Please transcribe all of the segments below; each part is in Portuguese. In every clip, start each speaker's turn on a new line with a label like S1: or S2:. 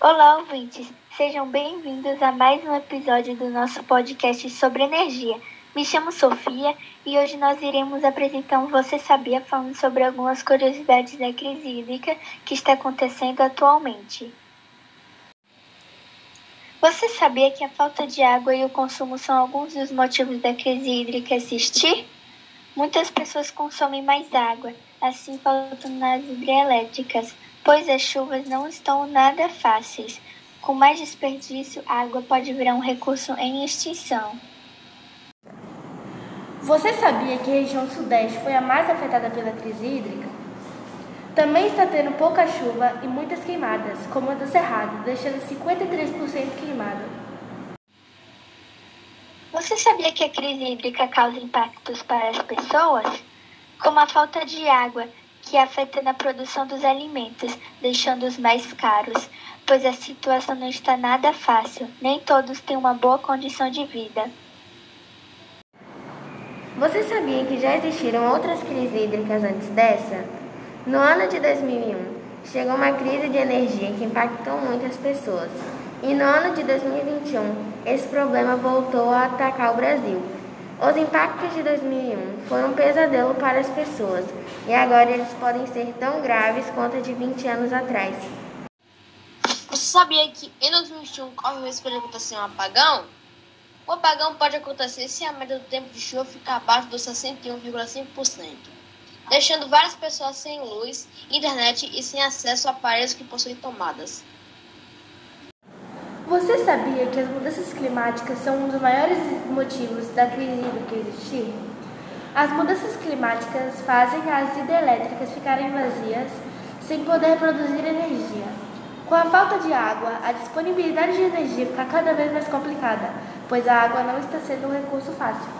S1: Olá, ouvintes! Sejam bem-vindos a mais um episódio do nosso podcast sobre energia. Me chamo Sofia e hoje nós iremos apresentar um Você Sabia falando sobre algumas curiosidades da crise hídrica que está acontecendo atualmente. Você sabia que a falta de água e o consumo são alguns dos motivos da crise hídrica existir? Muitas pessoas consomem mais água, assim faltando nas hidrelétricas, pois as chuvas não estão nada fáceis. Com mais desperdício, a água pode virar um recurso em extinção.
S2: Você sabia que a região sudeste foi a mais afetada pela crise hídrica? Também está tendo pouca chuva e muitas queimadas, como a do Cerrado, deixando 53% queimado.
S1: Você sabia que a crise hídrica causa impactos para as pessoas? Como a falta de água, que afeta na produção dos alimentos, deixando-os mais caros, pois a situação não está nada fácil, nem todos têm uma boa condição de vida.
S3: Você sabia que já existiram outras crises hídricas antes dessa? No ano de 2001, chegou uma crise de energia que impactou muitas pessoas. E no ano de 2021, esse problema voltou a atacar o Brasil. Os impactos de 2001 foram um pesadelo para as pessoas e agora eles podem ser tão graves quanto de 20 anos atrás.
S4: Você sabia que em 2021 corre o risco de acontecer um apagão? O apagão pode acontecer se a média do tempo de chuva ficar abaixo dos 61,5% deixando várias pessoas sem luz, internet e sem acesso a aparelhos que possuem tomadas.
S2: Você sabia que as mudanças climáticas são um dos maiores motivos da crise que existir? As mudanças climáticas fazem as hidrelétricas ficarem vazias, sem poder produzir energia. Com a falta de água, a disponibilidade de energia fica cada vez mais complicada, pois a água não está sendo um recurso fácil.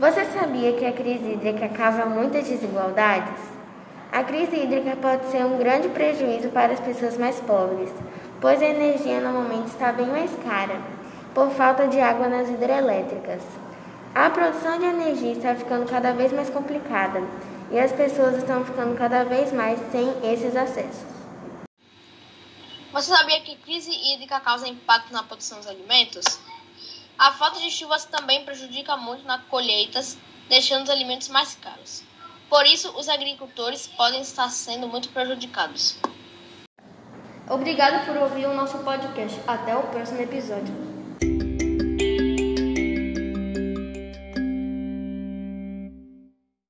S3: Você sabia que a crise hídrica causa muitas desigualdades? A crise hídrica pode ser um grande prejuízo para as pessoas mais pobres, pois a energia normalmente está bem mais cara, por falta de água nas hidrelétricas. A produção de energia está ficando cada vez mais complicada e as pessoas estão ficando cada vez mais sem esses acessos.
S4: Você sabia que crise hídrica causa impacto na produção dos alimentos? A falta de chuvas também prejudica muito nas colheitas, deixando os alimentos mais caros. Por isso, os agricultores podem estar sendo muito prejudicados.
S2: Obrigado por ouvir o nosso podcast. Até o próximo episódio.